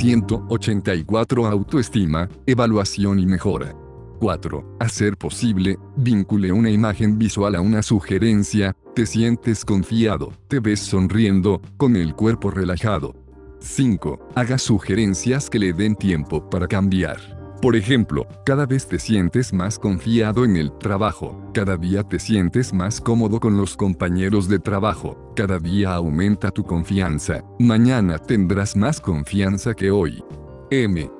184 Autoestima, evaluación y mejora. 4. Hacer posible, vincule una imagen visual a una sugerencia, te sientes confiado, te ves sonriendo, con el cuerpo relajado. 5. Haga sugerencias que le den tiempo para cambiar. Por ejemplo, cada vez te sientes más confiado en el trabajo, cada día te sientes más cómodo con los compañeros de trabajo, cada día aumenta tu confianza, mañana tendrás más confianza que hoy. M.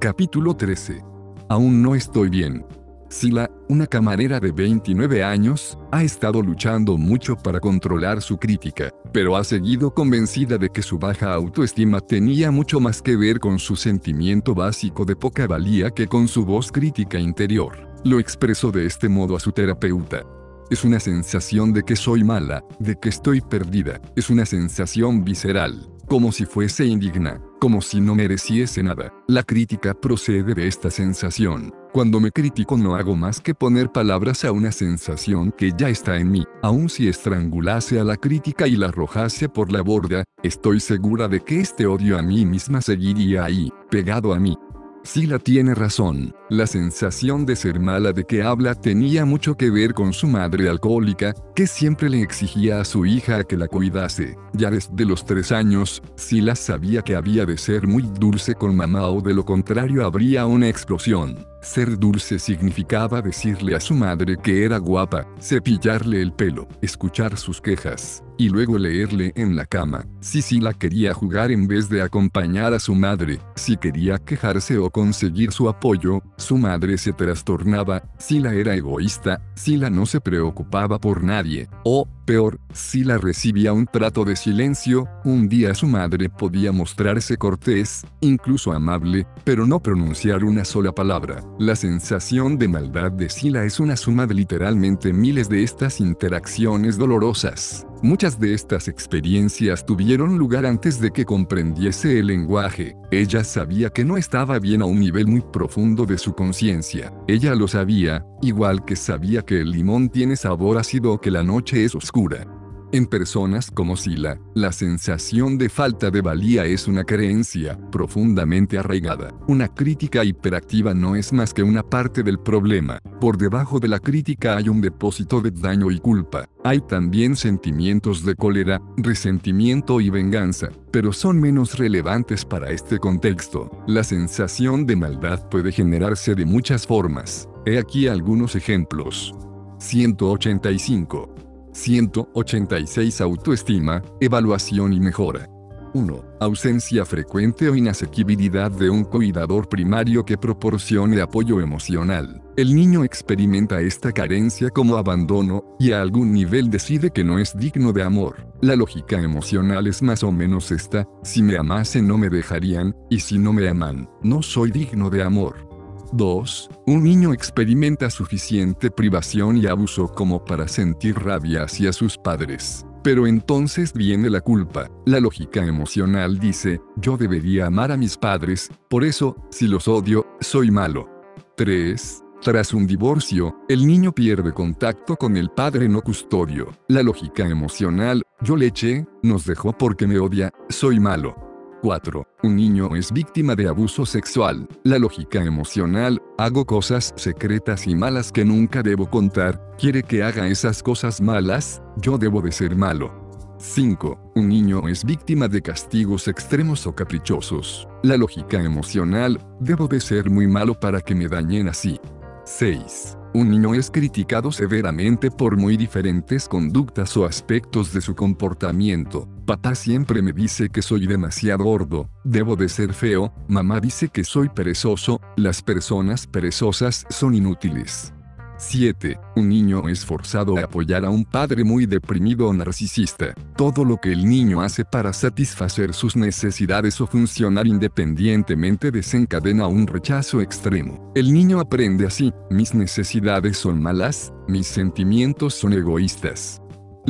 Capítulo 13. Aún no estoy bien. Sila, una camarera de 29 años, ha estado luchando mucho para controlar su crítica, pero ha seguido convencida de que su baja autoestima tenía mucho más que ver con su sentimiento básico de poca valía que con su voz crítica interior. Lo expresó de este modo a su terapeuta. Es una sensación de que soy mala, de que estoy perdida, es una sensación visceral, como si fuese indigna, como si no mereciese nada. La crítica procede de esta sensación. Cuando me critico no hago más que poner palabras a una sensación que ya está en mí. Aun si estrangulase a la crítica y la arrojase por la borda, estoy segura de que este odio a mí misma seguiría ahí, pegado a mí, Sila tiene razón, la sensación de ser mala de que habla tenía mucho que ver con su madre alcohólica, que siempre le exigía a su hija que la cuidase. Ya desde los tres años, Sila sabía que había de ser muy dulce con mamá o de lo contrario habría una explosión. Ser dulce significaba decirle a su madre que era guapa, cepillarle el pelo, escuchar sus quejas, y luego leerle en la cama. Si Sila quería jugar en vez de acompañar a su madre, si quería quejarse o conseguir su apoyo, su madre se trastornaba, Sila era egoísta, Sila no se preocupaba por nadie, o, peor, Sila recibía un trato de silencio, un día su madre podía mostrarse cortés, incluso amable, pero no pronunciar una sola palabra. La sensación de maldad de Sila es una suma de literalmente miles de estas interacciones dolorosas. Muchas de estas experiencias tuvieron lugar antes de que comprendiese el lenguaje. Ella sabía que no estaba bien a un nivel muy profundo de su conciencia. Ella lo sabía, igual que sabía que el limón tiene sabor ácido o que la noche es oscura. En personas como Sila, la sensación de falta de valía es una creencia profundamente arraigada. Una crítica hiperactiva no es más que una parte del problema. Por debajo de la crítica hay un depósito de daño y culpa. Hay también sentimientos de cólera, resentimiento y venganza, pero son menos relevantes para este contexto. La sensación de maldad puede generarse de muchas formas. He aquí algunos ejemplos. 185. 186 Autoestima, evaluación y mejora. 1. Ausencia frecuente o inasequibilidad de un cuidador primario que proporcione apoyo emocional. El niño experimenta esta carencia como abandono, y a algún nivel decide que no es digno de amor. La lógica emocional es más o menos esta, si me amasen no me dejarían, y si no me aman, no soy digno de amor. 2. Un niño experimenta suficiente privación y abuso como para sentir rabia hacia sus padres. Pero entonces viene la culpa. La lógica emocional dice, yo debería amar a mis padres, por eso, si los odio, soy malo. 3. Tras un divorcio, el niño pierde contacto con el padre no custodio. La lógica emocional, yo le eché, nos dejó porque me odia, soy malo. 4. Un niño es víctima de abuso sexual. La lógica emocional, hago cosas secretas y malas que nunca debo contar, quiere que haga esas cosas malas, yo debo de ser malo. 5. Un niño es víctima de castigos extremos o caprichosos. La lógica emocional, debo de ser muy malo para que me dañen así. 6. Un niño es criticado severamente por muy diferentes conductas o aspectos de su comportamiento. Papá siempre me dice que soy demasiado gordo, debo de ser feo, mamá dice que soy perezoso, las personas perezosas son inútiles. 7. Un niño es forzado a apoyar a un padre muy deprimido o narcisista. Todo lo que el niño hace para satisfacer sus necesidades o funcionar independientemente desencadena un rechazo extremo. El niño aprende así, mis necesidades son malas, mis sentimientos son egoístas.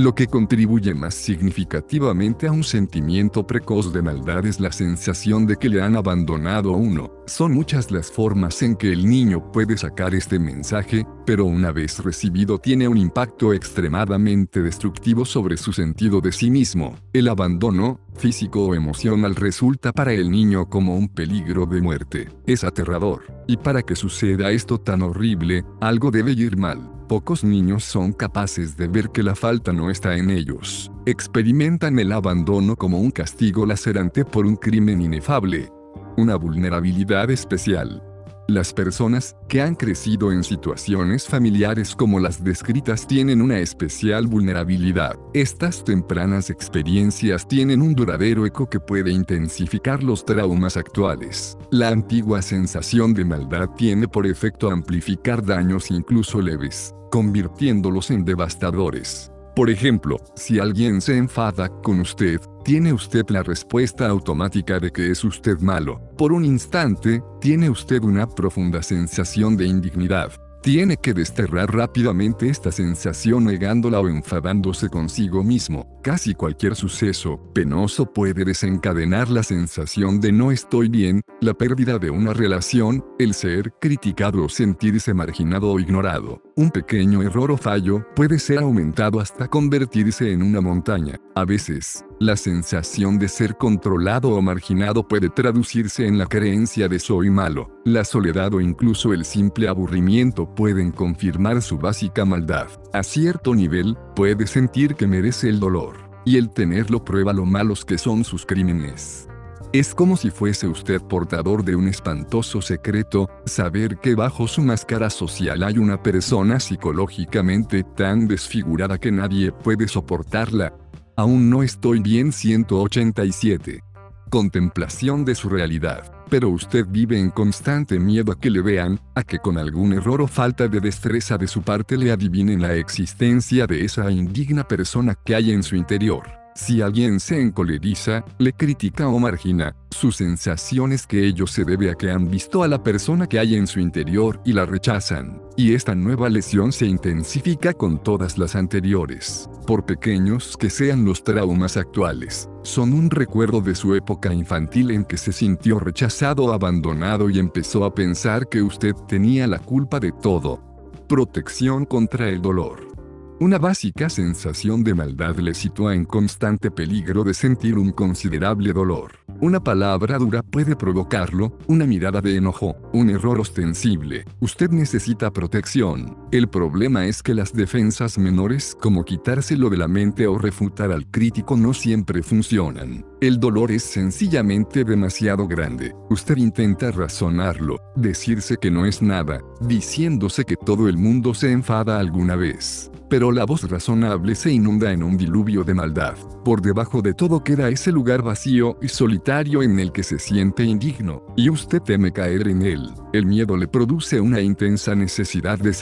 Lo que contribuye más significativamente a un sentimiento precoz de maldad es la sensación de que le han abandonado a uno. Son muchas las formas en que el niño puede sacar este mensaje, pero una vez recibido tiene un impacto extremadamente destructivo sobre su sentido de sí mismo. El abandono, físico o emocional resulta para el niño como un peligro de muerte. Es aterrador. Y para que suceda esto tan horrible, algo debe ir mal. Pocos niños son capaces de ver que la falta no está en ellos. Experimentan el abandono como un castigo lacerante por un crimen inefable. Una vulnerabilidad especial. Las personas que han crecido en situaciones familiares como las descritas tienen una especial vulnerabilidad. Estas tempranas experiencias tienen un duradero eco que puede intensificar los traumas actuales. La antigua sensación de maldad tiene por efecto amplificar daños incluso leves, convirtiéndolos en devastadores. Por ejemplo, si alguien se enfada con usted, tiene usted la respuesta automática de que es usted malo. Por un instante, tiene usted una profunda sensación de indignidad. Tiene que desterrar rápidamente esta sensación negándola o enfadándose consigo mismo. Casi cualquier suceso penoso puede desencadenar la sensación de no estoy bien, la pérdida de una relación, el ser criticado o sentirse marginado o ignorado. Un pequeño error o fallo puede ser aumentado hasta convertirse en una montaña. A veces, la sensación de ser controlado o marginado puede traducirse en la creencia de soy malo. La soledad o incluso el simple aburrimiento pueden confirmar su básica maldad. A cierto nivel, puede sentir que merece el dolor. Y el tenerlo prueba lo malos que son sus crímenes. Es como si fuese usted portador de un espantoso secreto, saber que bajo su máscara social hay una persona psicológicamente tan desfigurada que nadie puede soportarla, Aún no estoy bien 187. Contemplación de su realidad. Pero usted vive en constante miedo a que le vean, a que con algún error o falta de destreza de su parte le adivinen la existencia de esa indigna persona que hay en su interior. Si alguien se encoleriza, le critica o margina, su sensación es que ello se debe a que han visto a la persona que hay en su interior y la rechazan. Y esta nueva lesión se intensifica con todas las anteriores. Por pequeños que sean los traumas actuales, son un recuerdo de su época infantil en que se sintió rechazado abandonado y empezó a pensar que usted tenía la culpa de todo. Protección contra el dolor. Una básica sensación de maldad le sitúa en constante peligro de sentir un considerable dolor. Una palabra dura puede provocarlo, una mirada de enojo, un error ostensible. Usted necesita protección. El problema es que las defensas menores como quitárselo de la mente o refutar al crítico no siempre funcionan. El dolor es sencillamente demasiado grande. Usted intenta razonarlo, decirse que no es nada, diciéndose que todo el mundo se enfada alguna vez pero la voz razonable se inunda en un diluvio de maldad. Por debajo de todo queda ese lugar vacío y solitario en el que se siente indigno, y usted teme caer en él. El miedo le produce una intensa necesidad de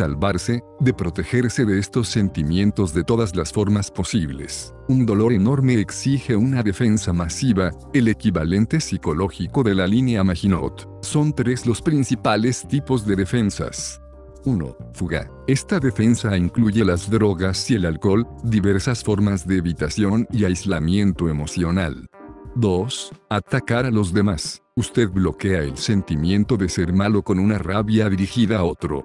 de protegerse de estos sentimientos de todas las formas posibles. Un dolor enorme exige una defensa masiva, el equivalente psicológico de la línea Maginot. Son tres los principales tipos de defensas. 1. Fuga. Esta defensa incluye las drogas y el alcohol, diversas formas de evitación y aislamiento emocional. 2. Atacar a los demás. Usted bloquea el sentimiento de ser malo con una rabia dirigida a otro.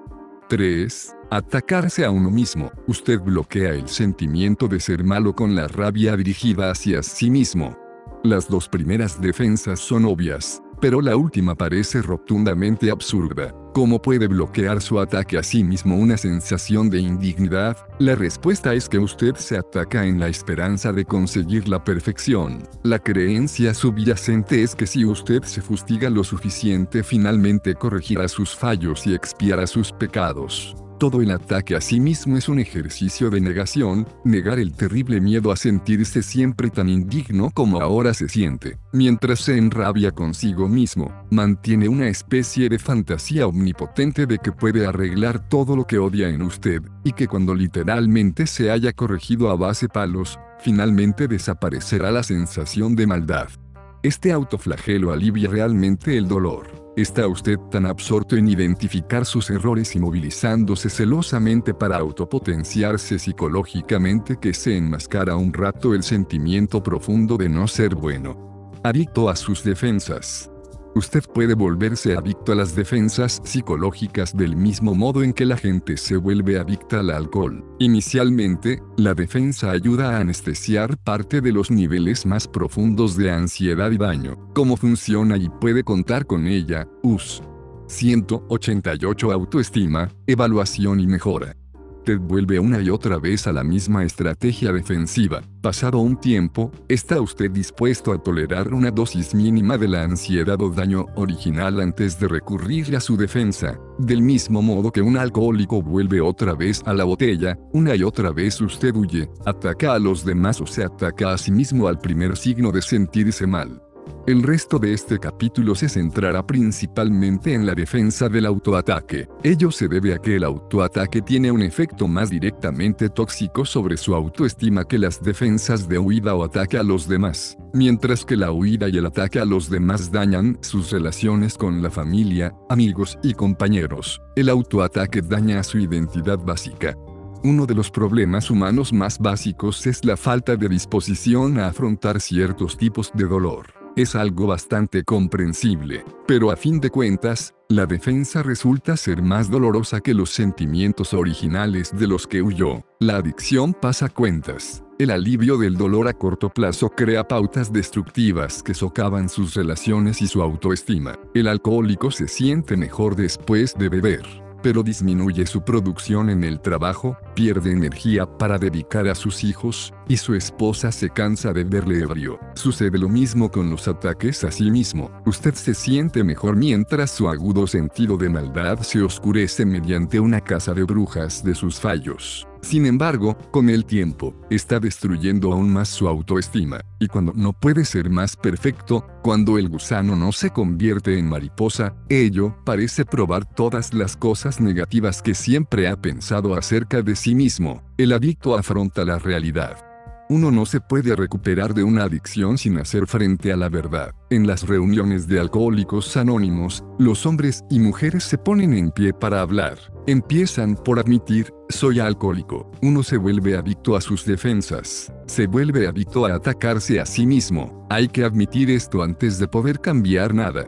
3. Atacarse a uno mismo. Usted bloquea el sentimiento de ser malo con la rabia dirigida hacia sí mismo. Las dos primeras defensas son obvias, pero la última parece rotundamente absurda. ¿Cómo puede bloquear su ataque a sí mismo una sensación de indignidad? La respuesta es que usted se ataca en la esperanza de conseguir la perfección. La creencia subyacente es que si usted se fustiga lo suficiente finalmente corregirá sus fallos y expiará sus pecados. Todo el ataque a sí mismo es un ejercicio de negación, negar el terrible miedo a sentirse siempre tan indigno como ahora se siente. Mientras se enrabia consigo mismo, mantiene una especie de fantasía omnipotente de que puede arreglar todo lo que odia en usted, y que cuando literalmente se haya corregido a base palos, finalmente desaparecerá la sensación de maldad. Este autoflagelo alivia realmente el dolor. ¿Está usted tan absorto en identificar sus errores y movilizándose celosamente para autopotenciarse psicológicamente que se enmascara un rato el sentimiento profundo de no ser bueno? Adicto a sus defensas. Usted puede volverse adicto a las defensas psicológicas del mismo modo en que la gente se vuelve adicta al alcohol. Inicialmente, la defensa ayuda a anestesiar parte de los niveles más profundos de ansiedad y daño. ¿Cómo funciona y puede contar con ella? US 188 Autoestima, evaluación y mejora usted vuelve una y otra vez a la misma estrategia defensiva. Pasado un tiempo, ¿está usted dispuesto a tolerar una dosis mínima de la ansiedad o daño original antes de recurrir a su defensa? Del mismo modo que un alcohólico vuelve otra vez a la botella, una y otra vez usted huye, ataca a los demás o se ataca a sí mismo al primer signo de sentirse mal. El resto de este capítulo se centrará principalmente en la defensa del autoataque. Ello se debe a que el autoataque tiene un efecto más directamente tóxico sobre su autoestima que las defensas de huida o ataque a los demás, mientras que la huida y el ataque a los demás dañan sus relaciones con la familia, amigos y compañeros. El autoataque daña su identidad básica. Uno de los problemas humanos más básicos es la falta de disposición a afrontar ciertos tipos de dolor. Es algo bastante comprensible, pero a fin de cuentas, la defensa resulta ser más dolorosa que los sentimientos originales de los que huyó. La adicción pasa cuentas. El alivio del dolor a corto plazo crea pautas destructivas que socavan sus relaciones y su autoestima. El alcohólico se siente mejor después de beber pero disminuye su producción en el trabajo, pierde energía para dedicar a sus hijos, y su esposa se cansa de verle ebrio. Sucede lo mismo con los ataques a sí mismo. Usted se siente mejor mientras su agudo sentido de maldad se oscurece mediante una casa de brujas de sus fallos. Sin embargo, con el tiempo, está destruyendo aún más su autoestima, y cuando no puede ser más perfecto, cuando el gusano no se convierte en mariposa, ello parece probar todas las cosas negativas que siempre ha pensado acerca de sí mismo. El adicto afronta la realidad uno no se puede recuperar de una adicción sin hacer frente a la verdad. En las reuniones de alcohólicos anónimos, los hombres y mujeres se ponen en pie para hablar. Empiezan por admitir, soy alcohólico. Uno se vuelve adicto a sus defensas. Se vuelve adicto a atacarse a sí mismo. Hay que admitir esto antes de poder cambiar nada.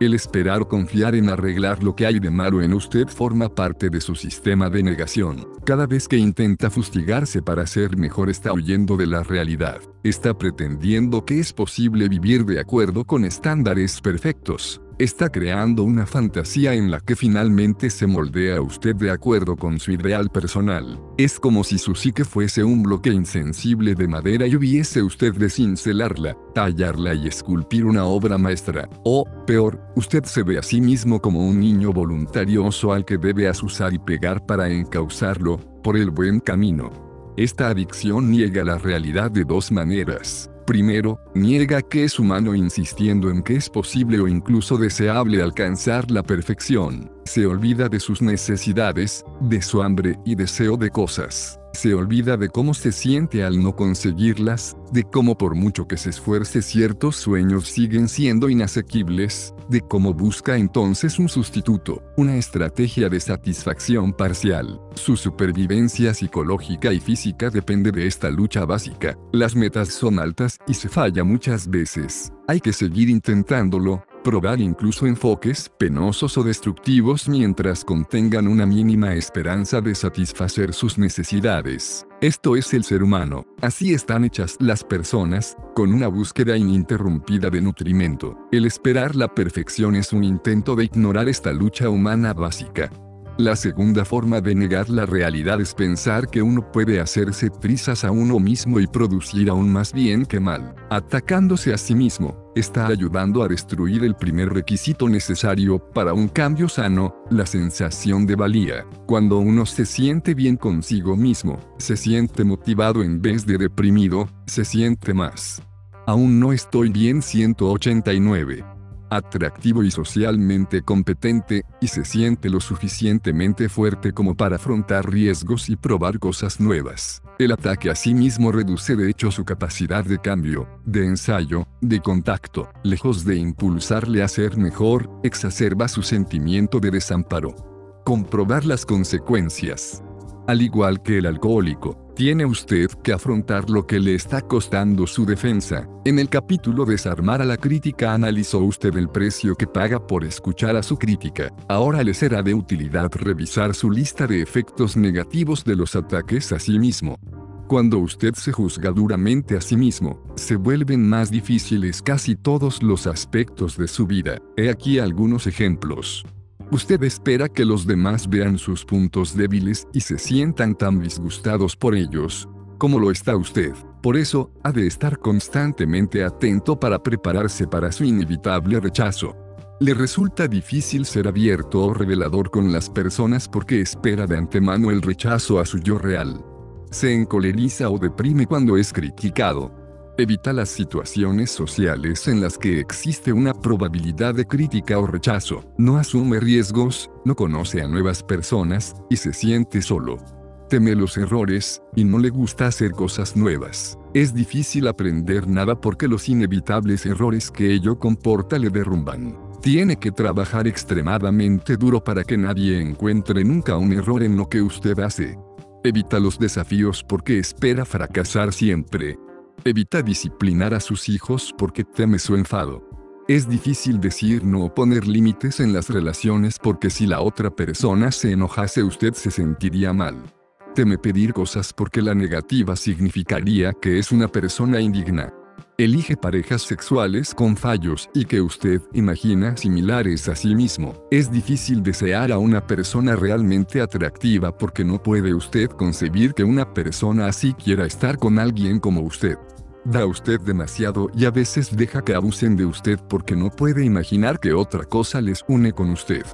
El esperar o confiar en arreglar lo que hay de malo en usted forma parte de su sistema de negación. Cada vez que intenta fustigarse para ser mejor está huyendo de la realidad. Está pretendiendo que es posible vivir de acuerdo con estándares perfectos está creando una fantasía en la que finalmente se moldea usted de acuerdo con su ideal personal. Es como si su psique fuese un bloque insensible de madera y hubiese usted de cincelarla, tallarla y esculpir una obra maestra. O, peor, usted se ve a sí mismo como un niño voluntarioso al que debe asusar y pegar para encauzarlo, por el buen camino. Esta adicción niega la realidad de dos maneras. Primero, niega que es humano insistiendo en que es posible o incluso deseable alcanzar la perfección. Se olvida de sus necesidades, de su hambre y deseo de cosas se olvida de cómo se siente al no conseguirlas, de cómo por mucho que se esfuerce ciertos sueños siguen siendo inasequibles, de cómo busca entonces un sustituto, una estrategia de satisfacción parcial. Su supervivencia psicológica y física depende de esta lucha básica. Las metas son altas y se falla muchas veces. Hay que seguir intentándolo, probar incluso enfoques penosos o destructivos mientras contengan una mínima esperanza de satisfacer sus necesidades. Esto es el ser humano. Así están hechas las personas, con una búsqueda ininterrumpida de nutrimento. El esperar la perfección es un intento de ignorar esta lucha humana básica. La segunda forma de negar la realidad es pensar que uno puede hacerse trizas a uno mismo y producir aún más bien que mal. Atacándose a sí mismo, está ayudando a destruir el primer requisito necesario para un cambio sano, la sensación de valía. Cuando uno se siente bien consigo mismo, se siente motivado en vez de deprimido, se siente más. Aún no estoy bien 189 atractivo y socialmente competente, y se siente lo suficientemente fuerte como para afrontar riesgos y probar cosas nuevas. El ataque a sí mismo reduce de hecho su capacidad de cambio, de ensayo, de contacto, lejos de impulsarle a ser mejor, exacerba su sentimiento de desamparo. Comprobar las consecuencias. Al igual que el alcohólico, Tiene usted que afrontar lo que le está costando su defensa. En el capítulo Desarmar a la crítica analizó usted el precio que paga por escuchar a su crítica. Ahora le será de utilidad revisar su lista de efectos negativos de los ataques a sí mismo. Cuando usted se juzga duramente a sí mismo, se vuelven más difíciles casi todos los aspectos de su vida. He aquí algunos ejemplos. Usted espera que los demás vean sus puntos débiles y se sientan tan disgustados por ellos, como lo está usted. Por eso, ha de estar constantemente atento para prepararse para su inevitable rechazo. Le resulta difícil ser abierto o revelador con las personas porque espera de antemano el rechazo a su yo real. Se encoleriza o deprime cuando es criticado, Evita las situaciones sociales en las que existe una probabilidad de crítica o rechazo, no asume riesgos, no conoce a nuevas personas, y se siente solo. Teme los errores, y no le gusta hacer cosas nuevas. Es difícil aprender nada porque los inevitables errores que ello comporta le derrumban. Tiene que trabajar extremadamente duro para que nadie encuentre nunca un error en lo que usted hace. Evita los desafíos porque espera fracasar siempre. Evita disciplinar a sus hijos porque teme su enfado. Es difícil decir no o poner límites en las relaciones porque si la otra persona se enojase usted se sentiría mal. Teme pedir cosas porque la negativa significaría que es una persona indigna. Elige parejas sexuales con fallos y que usted imagina similares a sí mismo. Es difícil desear a una persona realmente atractiva porque no puede usted concebir que una persona así quiera estar con alguien como usted. Da usted demasiado y a veces deja que abusen de usted porque no puede imaginar que otra cosa les une con usted.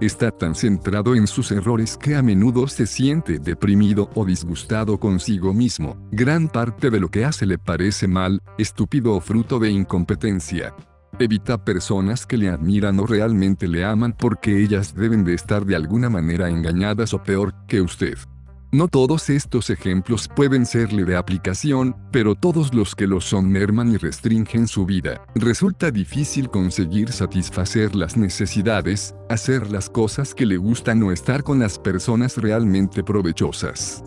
Está tan centrado en sus errores que a menudo se siente deprimido o disgustado consigo mismo. Gran parte de lo que hace le parece mal, estúpido o fruto de incompetencia. Evita personas que le admiran o realmente le aman porque ellas deben de estar de alguna manera engañadas o peor que usted. No todos estos ejemplos pueden serle de aplicación, pero todos los que lo son merman y restringen su vida. Resulta difícil conseguir satisfacer las necesidades, hacer las cosas que le gustan o estar con las personas realmente provechosas.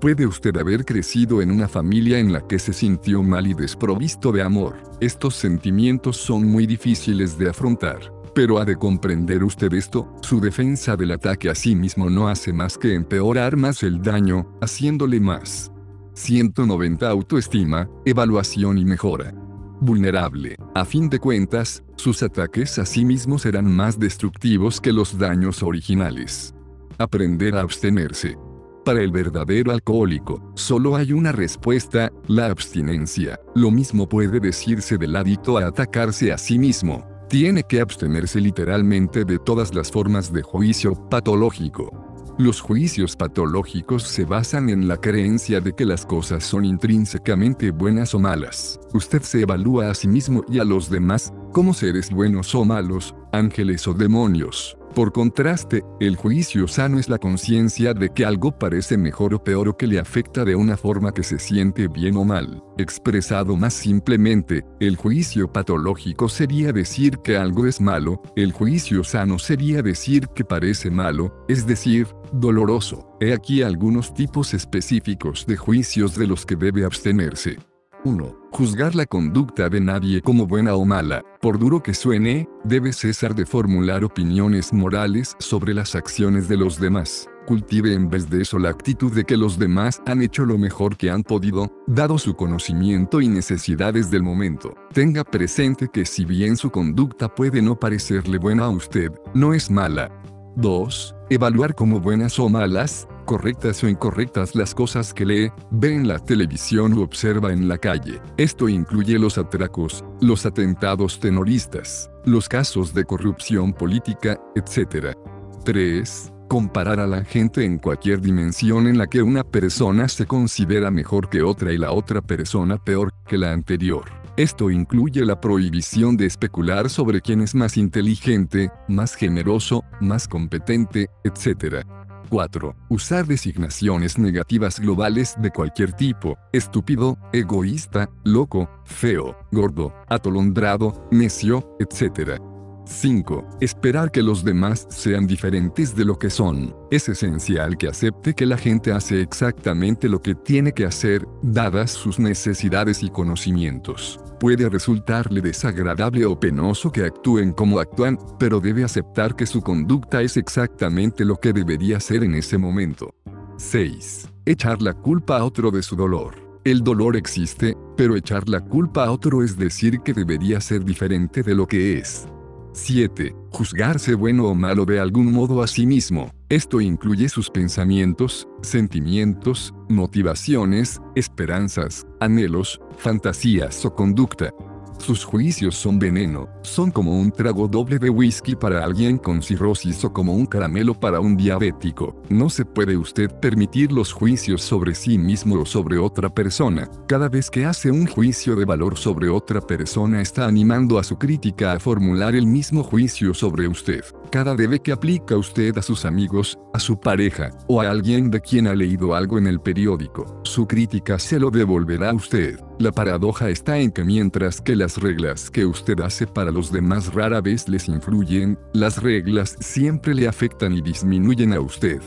Puede usted haber crecido en una familia en la que se sintió mal y desprovisto de amor. Estos sentimientos son muy difíciles de afrontar. Pero ha de comprender usted esto, su defensa del ataque a sí mismo no hace más que empeorar más el daño, haciéndole más. 190 Autoestima, evaluación y mejora. Vulnerable. A fin de cuentas, sus ataques a sí mismo serán más destructivos que los daños originales. Aprender a abstenerse. Para el verdadero alcohólico, solo hay una respuesta, la abstinencia. Lo mismo puede decirse del hábito a atacarse a sí mismo. Tiene que abstenerse literalmente de todas las formas de juicio patológico. Los juicios patológicos se basan en la creencia de que las cosas son intrínsecamente buenas o malas. Usted se evalúa a sí mismo y a los demás como seres buenos o malos, ángeles o demonios. Por contraste, el juicio sano es la conciencia de que algo parece mejor o peor o que le afecta de una forma que se siente bien o mal. Expresado más simplemente, el juicio patológico sería decir que algo es malo, el juicio sano sería decir que parece malo, es decir, doloroso. He aquí algunos tipos específicos de juicios de los que debe abstenerse. 1. Juzgar la conducta de nadie como buena o mala. Por duro que suene, debe cesar de formular opiniones morales sobre las acciones de los demás. Cultive en vez de eso la actitud de que los demás han hecho lo mejor que han podido, dado su conocimiento y necesidades del momento. Tenga presente que si bien su conducta puede no parecerle buena a usted, no es mala. 2. Evaluar como buenas o malas, correctas o incorrectas las cosas que lee, ve en la televisión u observa en la calle. Esto incluye los atracos, los atentados tenoristas, los casos de corrupción política, etc. 3. Comparar a la gente en cualquier dimensión en la que una persona se considera mejor que otra y la otra persona peor que la anterior. Esto incluye la prohibición de especular sobre quién es más inteligente, más generoso, más competente, etc. 4. Usar designaciones negativas globales de cualquier tipo, estúpido, egoísta, loco, feo, gordo, atolondrado, necio, etc. 5. Esperar que los demás sean diferentes de lo que son. Es esencial que acepte que la gente hace exactamente lo que tiene que hacer, dadas sus necesidades y conocimientos. Puede resultarle desagradable o penoso que actúen como actúan, pero debe aceptar que su conducta es exactamente lo que debería ser en ese momento. 6. Echar la culpa a otro de su dolor. El dolor existe, pero echar la culpa a otro es decir que debería ser diferente de lo que es. 7. Juzgarse bueno o malo de algún modo a sí mismo. Esto incluye sus pensamientos, sentimientos, motivaciones, esperanzas, anhelos, fantasías o conducta. Sus juicios son veneno, son como un trago doble de whisky para alguien con cirrosis o como un caramelo para un diabético. No se puede usted permitir los juicios sobre sí mismo o sobre otra persona. Cada vez que hace un juicio de valor sobre otra persona está animando a su crítica a formular el mismo juicio sobre usted. Cada debe que aplica usted a sus amigos, a su pareja, o a alguien de quien ha leído algo en el periódico, su crítica se lo devolverá a usted. La paradoja está en que mientras que las reglas que usted hace para los demás rara vez les influyen, las reglas siempre le afectan y disminuyen a usted.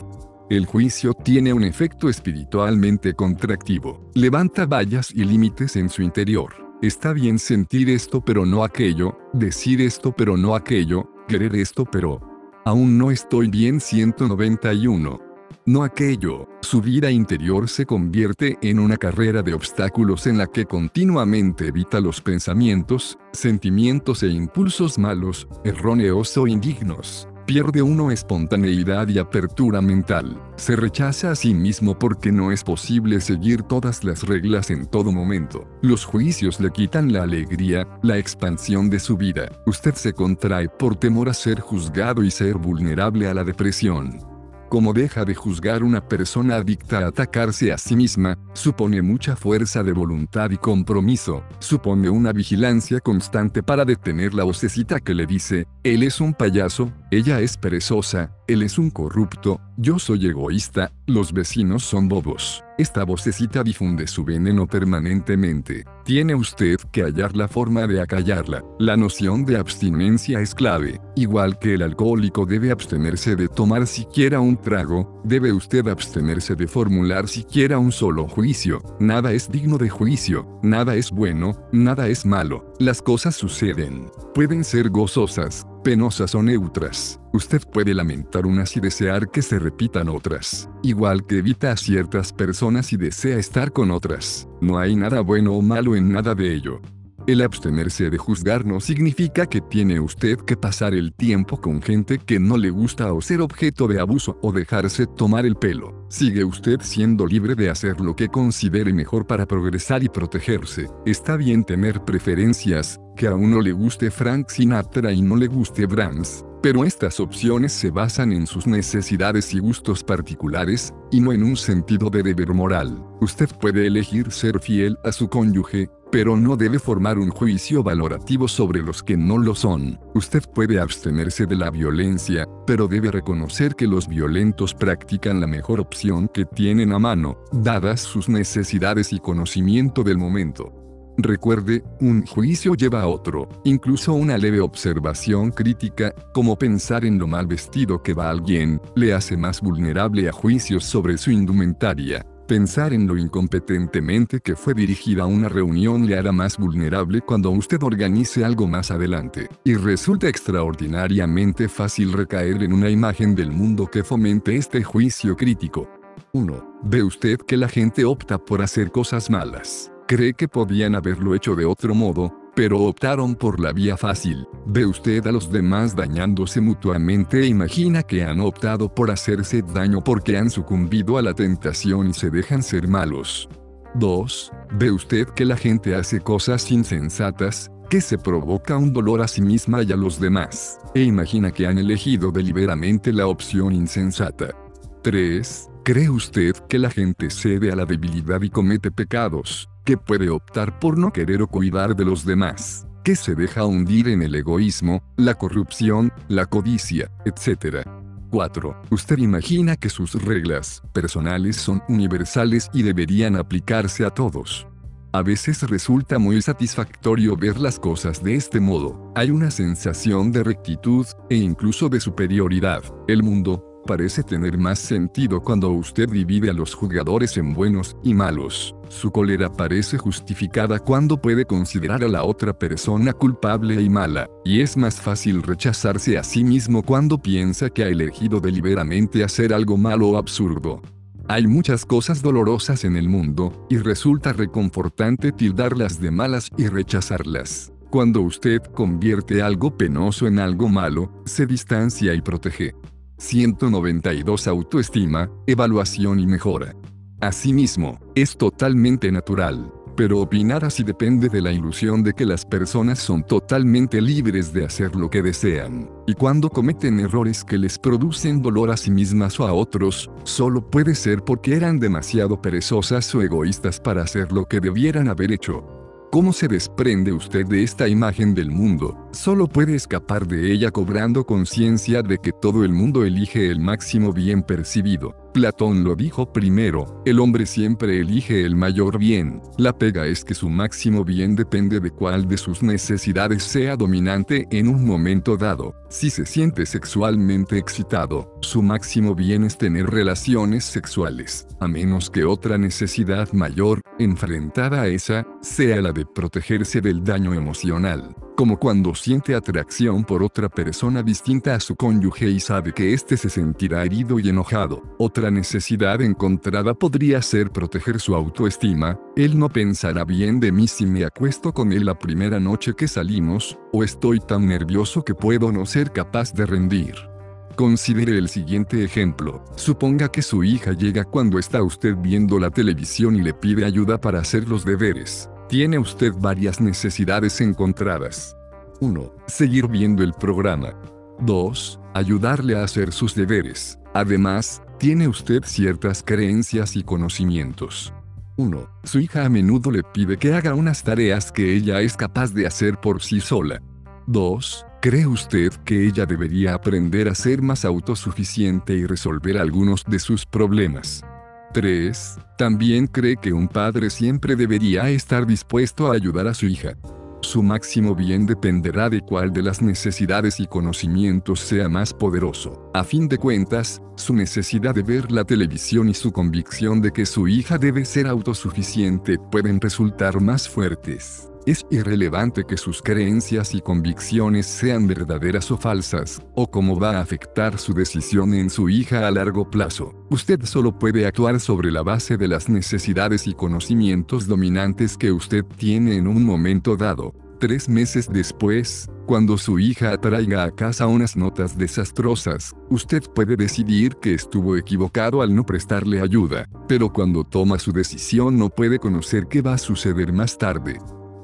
El juicio tiene un efecto espiritualmente contractivo. Levanta vallas y límites en su interior. Está bien sentir esto pero no aquello, decir esto pero no aquello, querer esto pero... Aún no estoy bien 191 no aquello. Su vida interior se convierte en una carrera de obstáculos en la que continuamente evita los pensamientos, sentimientos e impulsos malos, erróneos o indignos. Pierde uno espontaneidad y apertura mental. Se rechaza a sí mismo porque no es posible seguir todas las reglas en todo momento. Los juicios le quitan la alegría, la expansión de su vida. Usted se contrae por temor a ser juzgado y ser vulnerable a la depresión. Como deja de juzgar una persona adicta a atacarse a sí misma, supone mucha fuerza de voluntad y compromiso, supone una vigilancia constante para detener la vocecita que le dice, él es un payaso, ella es perezosa, él es un corrupto, yo soy egoísta, los vecinos son bobos. Esta vocecita difunde su veneno permanentemente. Tiene usted que hallar la forma de acallarla. La noción de abstinencia es clave. Igual que el alcohólico debe abstenerse de tomar siquiera un trago, debe usted abstenerse de formular siquiera un solo juicio. Nada es digno de juicio, nada es bueno, nada es malo. Las cosas suceden. Pueden ser gozosas, penosas o neutras. Usted puede lamentar unas y desear que se repitan otras, igual que evita a ciertas personas y desea estar con otras. No hay nada bueno o malo en nada de ello. El abstenerse de juzgar no significa que tiene usted que pasar el tiempo con gente que no le gusta o ser objeto de abuso o dejarse tomar el pelo. Sigue usted siendo libre de hacer lo que considere mejor para progresar y protegerse. Está bien tener preferencias, que a uno le guste Frank Sinatra y no le guste Brahms, pero estas opciones se basan en sus necesidades y gustos particulares, y no en un sentido de deber moral. Usted puede elegir ser fiel a su cónyuge, pero no debe formar un juicio valorativo sobre los que no lo son. Usted puede abstenerse de la violencia, pero debe reconocer que los violentos practican la mejor opción que tienen a mano, dadas sus necesidades y conocimiento del momento. Recuerde, un juicio lleva a otro, incluso una leve observación crítica, como pensar en lo mal vestido que va alguien, le hace más vulnerable a juicios sobre su indumentaria. Pensar en lo incompetentemente que fue dirigida una reunión le hará más vulnerable cuando usted organice algo más adelante, y resulta extraordinariamente fácil recaer en una imagen del mundo que fomente este juicio crítico. 1. Ve usted que la gente opta por hacer cosas malas. Cree que podían haberlo hecho de otro modo, pero optaron por la vía fácil. Ve usted a los demás dañándose mutuamente e imagina que han optado por hacerse daño porque han sucumbido a la tentación y se dejan ser malos. 2. Ve usted que la gente hace cosas insensatas, que se provoca un dolor a sí misma y a los demás, e imagina que han elegido deliberadamente la opción insensata. 3. ¿Cree usted que la gente cede a la debilidad y comete pecados, que puede optar por no querer o cuidar de los demás, que se deja hundir en el egoísmo, la corrupción, la codicia, etc. 4. Usted imagina que sus reglas personales son universales y deberían aplicarse a todos. A veces resulta muy satisfactorio ver las cosas de este modo. Hay una sensación de rectitud, e incluso de superioridad. El mundo, parece tener más sentido cuando usted divide a los jugadores en buenos y malos. Su cólera parece justificada cuando puede considerar a la otra persona culpable y mala, y es más fácil rechazarse a sí mismo cuando piensa que ha elegido deliberadamente hacer algo malo o absurdo. Hay muchas cosas dolorosas en el mundo, y resulta reconfortante tildarlas de malas y rechazarlas. Cuando usted convierte algo penoso en algo malo, se distancia y protege. 192 Autoestima, evaluación y mejora. Asimismo, es totalmente natural, pero opinar así depende de la ilusión de que las personas son totalmente libres de hacer lo que desean, y cuando cometen errores que les producen dolor a sí mismas o a otros, solo puede ser porque eran demasiado perezosas o egoístas para hacer lo que debieran haber hecho. ¿Cómo se desprende usted de esta imagen del mundo? Solo puede escapar de ella cobrando conciencia de que todo el mundo elige el máximo bien percibido. Platón lo dijo primero, el hombre siempre elige el mayor bien. La pega es que su máximo bien depende de cuál de sus necesidades sea dominante en un momento dado. Si se siente sexualmente excitado, su máximo bien es tener relaciones sexuales, a menos que otra necesidad mayor, enfrentada a esa, sea la de protegerse del daño emocional como cuando siente atracción por otra persona distinta a su cónyuge y sabe que éste se sentirá herido y enojado. Otra necesidad encontrada podría ser proteger su autoestima, él no pensará bien de mí si me acuesto con él la primera noche que salimos, o estoy tan nervioso que puedo no ser capaz de rendir. Considere el siguiente ejemplo. Suponga que su hija llega cuando está usted viendo la televisión y le pide ayuda para hacer los deberes. Tiene usted varias necesidades encontradas. 1. Seguir viendo el programa. 2. Ayudarle a hacer sus deberes. Además, tiene usted ciertas creencias y conocimientos. 1. Su hija a menudo le pide que haga unas tareas que ella es capaz de hacer por sí sola. 2. ¿Cree usted que ella debería aprender a ser más autosuficiente y resolver algunos de sus problemas? 3. También cree que un padre siempre debería estar dispuesto a ayudar a su hija. Su máximo bien dependerá de cuál de las necesidades y conocimientos sea más poderoso. A fin de cuentas, su necesidad de ver la televisión y su convicción de que su hija debe ser autosuficiente pueden resultar más fuertes. Es irrelevante que sus creencias y convicciones sean verdaderas o falsas, o cómo va a afectar su decisión en su hija a largo plazo. Usted solo puede actuar sobre la base de las necesidades y conocimientos dominantes que usted tiene en un momento dado. Tres meses después, cuando su hija traiga a casa unas notas desastrosas, usted puede decidir que estuvo equivocado al no prestarle ayuda, pero cuando toma su decisión no puede conocer qué va a suceder más tarde.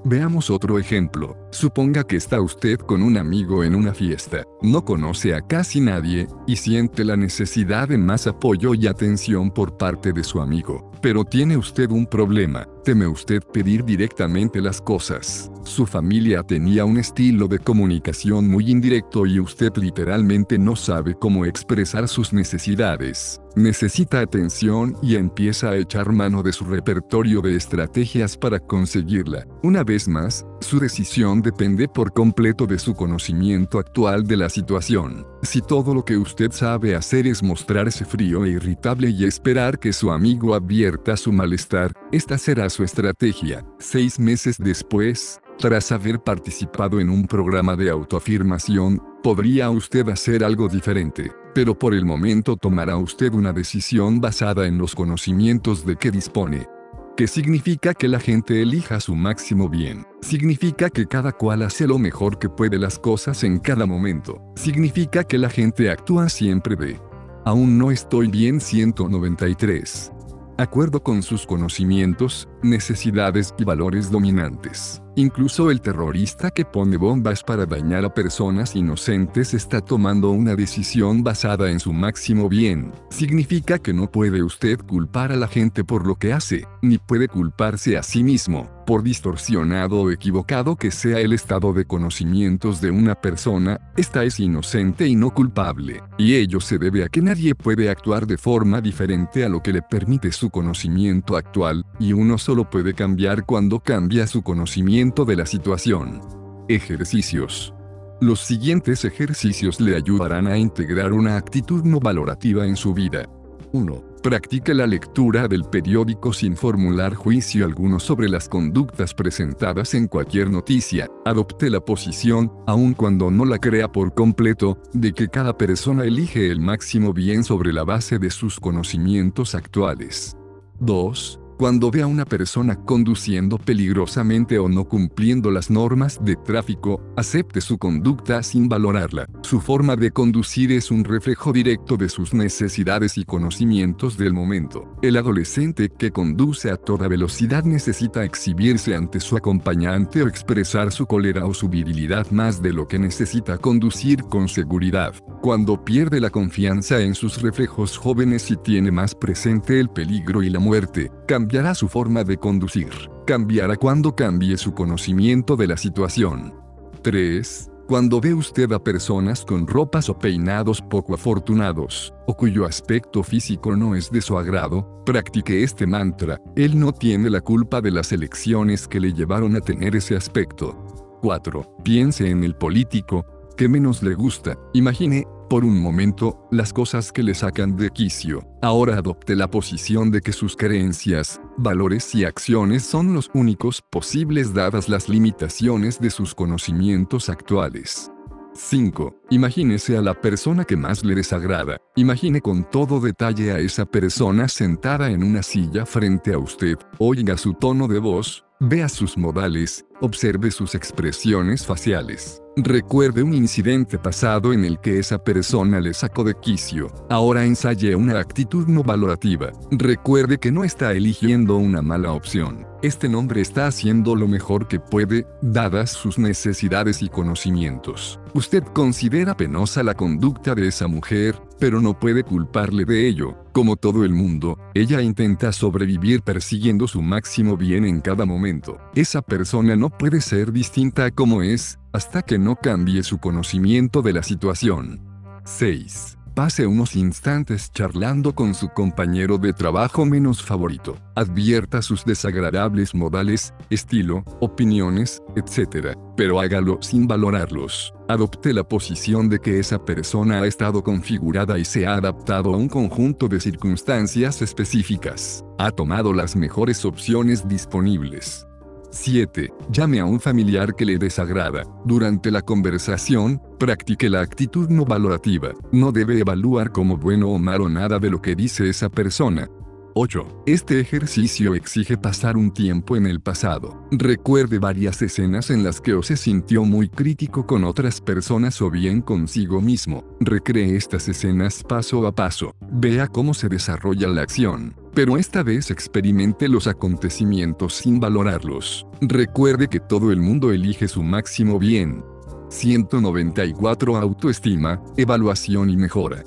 Veamos otro ejemplo. Suponga que está usted con un amigo en una fiesta, no conoce a casi nadie, y siente la necesidad de más apoyo y atención por parte de su amigo. Pero tiene usted un problema, teme usted pedir directamente las cosas. Su familia tenía un estilo de comunicación muy indirecto y usted literalmente no sabe cómo expresar sus necesidades. Necesita atención y empieza a echar mano de su repertorio de estrategias para conseguirla. Una vez más, su decisión depende por completo de su conocimiento actual de la situación. Si todo lo que usted sabe hacer es mostrarse frío e irritable y esperar que su amigo advierta su malestar, esta será su estrategia. Seis meses después, tras haber participado en un programa de autoafirmación, podría usted hacer algo diferente, pero por el momento tomará usted una decisión basada en los conocimientos de que dispone. ¿Qué significa que la gente elija su máximo bien? Significa que cada cual hace lo mejor que puede las cosas en cada momento. Significa que la gente actúa siempre de. Aún no estoy bien 193 acuerdo con sus conocimientos, necesidades y valores dominantes. Incluso el terrorista que pone bombas para dañar a personas inocentes está tomando una decisión basada en su máximo bien. Significa que no puede usted culpar a la gente por lo que hace, ni puede culparse a sí mismo, por distorsionado o equivocado que sea el estado de conocimientos de una persona, esta es inocente y no culpable, y ello se debe a que nadie puede actuar de forma diferente a lo que le permite su conocimiento actual, y uno solo solo puede cambiar cuando cambia su conocimiento de la situación. Ejercicios. Los siguientes ejercicios le ayudarán a integrar una actitud no valorativa en su vida. 1. Practique la lectura del periódico sin formular juicio alguno sobre las conductas presentadas en cualquier noticia. Adopte la posición, aun cuando no la crea por completo, de que cada persona elige el máximo bien sobre la base de sus conocimientos actuales. 2 cuando ve a una persona conduciendo peligrosamente o no cumpliendo las normas de tráfico, acepte su conducta sin valorarla. Su forma de conducir es un reflejo directo de sus necesidades y conocimientos del momento. El adolescente que conduce a toda velocidad necesita exhibirse ante su acompañante o expresar su cólera o su virilidad más de lo que necesita conducir con seguridad. Cuando pierde la confianza en sus reflejos jóvenes y tiene más presente el peligro y la muerte, cambiará su forma de conducir. Cambiará cuando cambie su conocimiento de la situación. 3. Cuando ve usted a personas con ropas o peinados poco afortunados, o cuyo aspecto físico no es de su agrado, practique este mantra, él no tiene la culpa de las elecciones que le llevaron a tener ese aspecto. 4. Piense en el político, que menos le gusta. Imagine, por un momento, las cosas que le sacan de quicio. Ahora adopte la posición de que sus creencias, valores y acciones son los únicos posibles dadas las limitaciones de sus conocimientos actuales. 5. Imagínese a la persona que más le desagrada. Imagine con todo detalle a esa persona sentada en una silla frente a usted. Oiga su tono de voz, vea sus modales, observe sus expresiones faciales. Recuerde un incidente pasado en el que esa persona le sacó de quicio. Ahora ensaye una actitud no valorativa. Recuerde que no está eligiendo una mala opción. Este nombre está haciendo lo mejor que puede, dadas sus necesidades y conocimientos. Usted considera penosa la conducta de esa mujer, pero no puede culparle de ello. Como todo el mundo, ella intenta sobrevivir persiguiendo su máximo bien en cada momento. Esa persona no puede ser distinta a como es, hasta que no cambie su conocimiento de la situación. 6. Pase unos instantes charlando con su compañero de trabajo menos favorito. Advierta sus desagradables modales, estilo, opiniones, etc. Pero hágalo sin valorarlos. Adopte la posición de que esa persona ha estado configurada y se ha adaptado a un conjunto de circunstancias específicas. Ha tomado las mejores opciones disponibles. 7. Llame a un familiar que le desagrada. Durante la conversación, practique la actitud no valorativa. No debe evaluar como bueno o malo nada de lo que dice esa persona. 8. Este ejercicio exige pasar un tiempo en el pasado. Recuerde varias escenas en las que o se sintió muy crítico con otras personas o bien consigo mismo. Recree estas escenas paso a paso. Vea cómo se desarrolla la acción pero esta vez experimente los acontecimientos sin valorarlos. Recuerde que todo el mundo elige su máximo bien. 194 Autoestima, evaluación y mejora.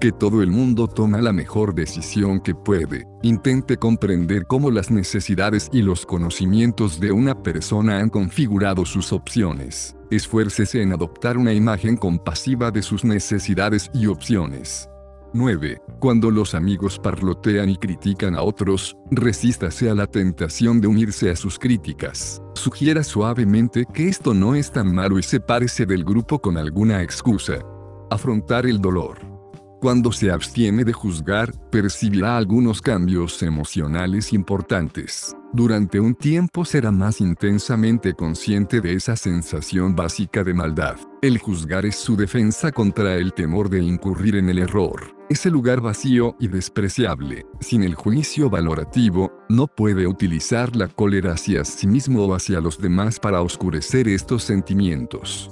Que todo el mundo toma la mejor decisión que puede. Intente comprender cómo las necesidades y los conocimientos de una persona han configurado sus opciones. Esfuércese en adoptar una imagen compasiva de sus necesidades y opciones. 9. Cuando los amigos parlotean y critican a otros, resístase a la tentación de unirse a sus críticas. Sugiera suavemente que esto no es tan malo y sepárese del grupo con alguna excusa. Afrontar el dolor. Cuando se abstiene de juzgar, percibirá algunos cambios emocionales importantes. Durante un tiempo será más intensamente consciente de esa sensación básica de maldad. El juzgar es su defensa contra el temor de incurrir en el error. Ese lugar vacío y despreciable, sin el juicio valorativo, no puede utilizar la cólera hacia sí mismo o hacia los demás para oscurecer estos sentimientos.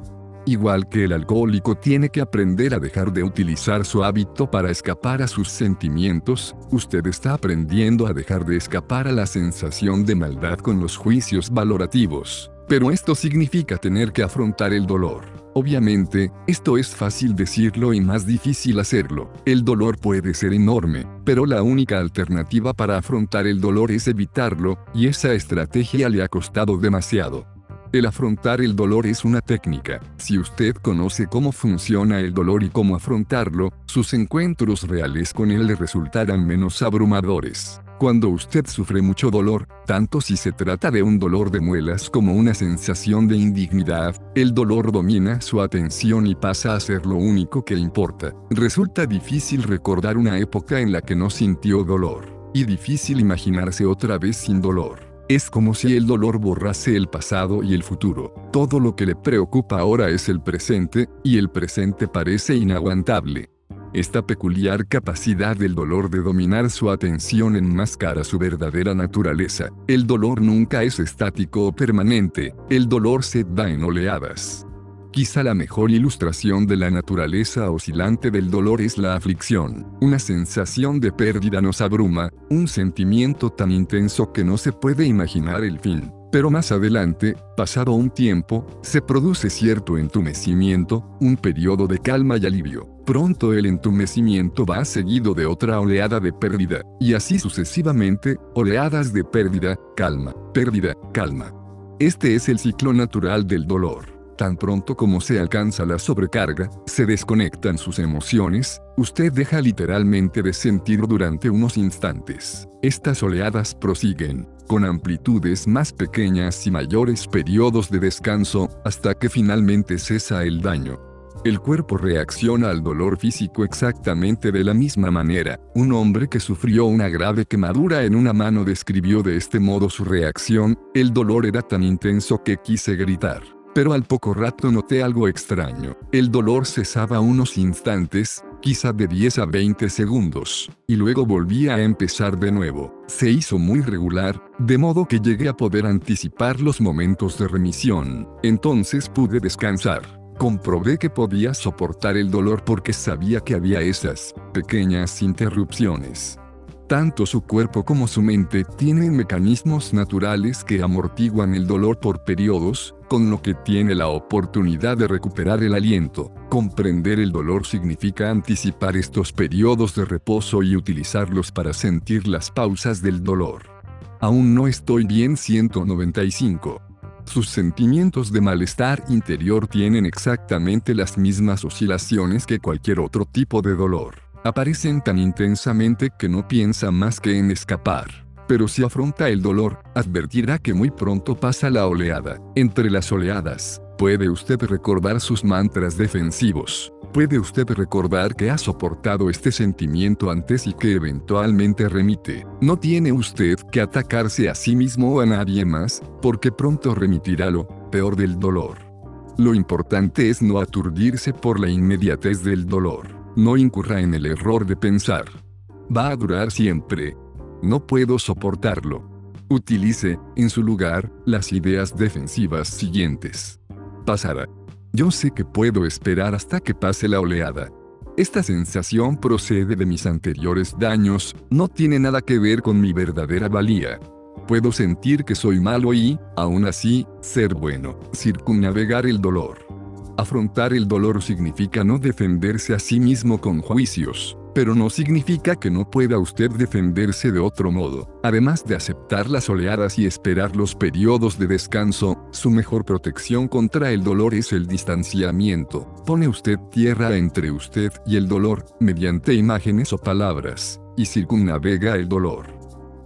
Igual que el alcohólico tiene que aprender a dejar de utilizar su hábito para escapar a sus sentimientos, usted está aprendiendo a dejar de escapar a la sensación de maldad con los juicios valorativos. Pero esto significa tener que afrontar el dolor. Obviamente, esto es fácil decirlo y más difícil hacerlo. El dolor puede ser enorme, pero la única alternativa para afrontar el dolor es evitarlo, y esa estrategia le ha costado demasiado. El afrontar el dolor es una técnica. Si usted conoce cómo funciona el dolor y cómo afrontarlo, sus encuentros reales con él le resultarán menos abrumadores. Cuando usted sufre mucho dolor, tanto si se trata de un dolor de muelas como una sensación de indignidad, el dolor domina su atención y pasa a ser lo único que importa. Resulta difícil recordar una época en la que no sintió dolor, y difícil imaginarse otra vez sin dolor. Es como si el dolor borrase el pasado y el futuro. Todo lo que le preocupa ahora es el presente, y el presente parece inaguantable. Esta peculiar capacidad del dolor de dominar su atención enmascara su verdadera naturaleza. El dolor nunca es estático o permanente, el dolor se da en oleadas. Quizá la mejor ilustración de la naturaleza oscilante del dolor es la aflicción. Una sensación de pérdida nos abruma, un sentimiento tan intenso que no se puede imaginar el fin. Pero más adelante, pasado un tiempo, se produce cierto entumecimiento, un periodo de calma y alivio. Pronto el entumecimiento va seguido de otra oleada de pérdida, y así sucesivamente, oleadas de pérdida, calma, pérdida, calma. Este es el ciclo natural del dolor. Tan pronto como se alcanza la sobrecarga, se desconectan sus emociones, usted deja literalmente de sentir durante unos instantes. Estas oleadas prosiguen, con amplitudes más pequeñas y mayores periodos de descanso, hasta que finalmente cesa el daño. El cuerpo reacciona al dolor físico exactamente de la misma manera. Un hombre que sufrió una grave quemadura en una mano describió de este modo su reacción, el dolor era tan intenso que quise gritar. Pero al poco rato noté algo extraño. El dolor cesaba unos instantes, quizá de 10 a 20 segundos, y luego volvía a empezar de nuevo. Se hizo muy regular, de modo que llegué a poder anticipar los momentos de remisión. Entonces pude descansar. Comprobé que podía soportar el dolor porque sabía que había esas pequeñas interrupciones. Tanto su cuerpo como su mente tienen mecanismos naturales que amortiguan el dolor por periodos, con lo que tiene la oportunidad de recuperar el aliento. Comprender el dolor significa anticipar estos periodos de reposo y utilizarlos para sentir las pausas del dolor. Aún no estoy bien 195. Sus sentimientos de malestar interior tienen exactamente las mismas oscilaciones que cualquier otro tipo de dolor aparecen tan intensamente que no piensa más que en escapar. Pero si afronta el dolor, advertirá que muy pronto pasa la oleada. Entre las oleadas, puede usted recordar sus mantras defensivos. Puede usted recordar que ha soportado este sentimiento antes y que eventualmente remite. No tiene usted que atacarse a sí mismo o a nadie más, porque pronto remitirá lo peor del dolor. Lo importante es no aturdirse por la inmediatez del dolor. No incurra en el error de pensar. Va a durar siempre. No puedo soportarlo. Utilice, en su lugar, las ideas defensivas siguientes. Pasará. Yo sé que puedo esperar hasta que pase la oleada. Esta sensación procede de mis anteriores daños, no tiene nada que ver con mi verdadera valía. Puedo sentir que soy malo y, aún así, ser bueno, circunnavegar el dolor. Afrontar el dolor significa no defenderse a sí mismo con juicios, pero no significa que no pueda usted defenderse de otro modo. Además de aceptar las oleadas y esperar los periodos de descanso, su mejor protección contra el dolor es el distanciamiento. Pone usted tierra entre usted y el dolor, mediante imágenes o palabras, y circunnavega el dolor.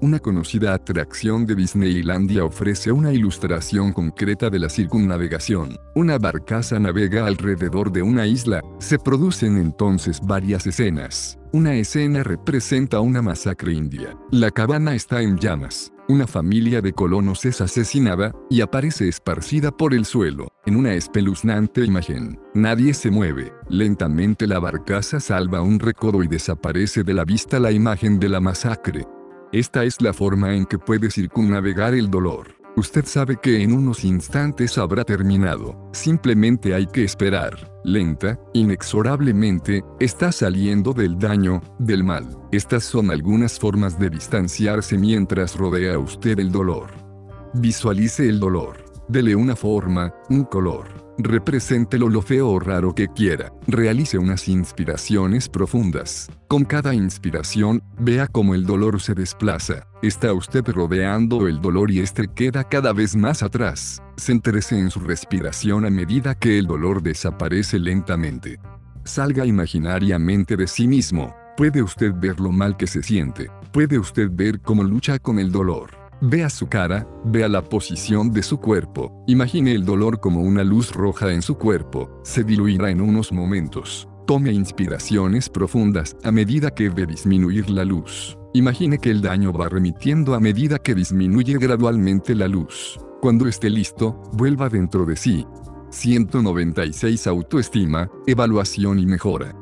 Una conocida atracción de Disneylandia ofrece una ilustración concreta de la circunnavegación. Una barcaza navega alrededor de una isla. Se producen entonces varias escenas. Una escena representa una masacre india. La cabana está en llamas. Una familia de colonos es asesinada, y aparece esparcida por el suelo, en una espeluznante imagen. Nadie se mueve. Lentamente la barcaza salva un recodo y desaparece de la vista la imagen de la masacre. Esta es la forma en que puede circunnavegar el dolor. Usted sabe que en unos instantes habrá terminado. Simplemente hay que esperar. Lenta, inexorablemente, está saliendo del daño, del mal. Estas son algunas formas de distanciarse mientras rodea a usted el dolor. Visualice el dolor. Dele una forma, un color Represéntelo lo feo o raro que quiera. Realice unas inspiraciones profundas. Con cada inspiración, vea cómo el dolor se desplaza. Está usted rodeando el dolor y este queda cada vez más atrás. Céntrese en su respiración a medida que el dolor desaparece lentamente. Salga imaginariamente de sí mismo. Puede usted ver lo mal que se siente. Puede usted ver cómo lucha con el dolor. Vea su cara, vea la posición de su cuerpo, imagine el dolor como una luz roja en su cuerpo, se diluirá en unos momentos. Tome inspiraciones profundas a medida que ve disminuir la luz. Imagine que el daño va remitiendo a medida que disminuye gradualmente la luz. Cuando esté listo, vuelva dentro de sí. 196 Autoestima, evaluación y mejora.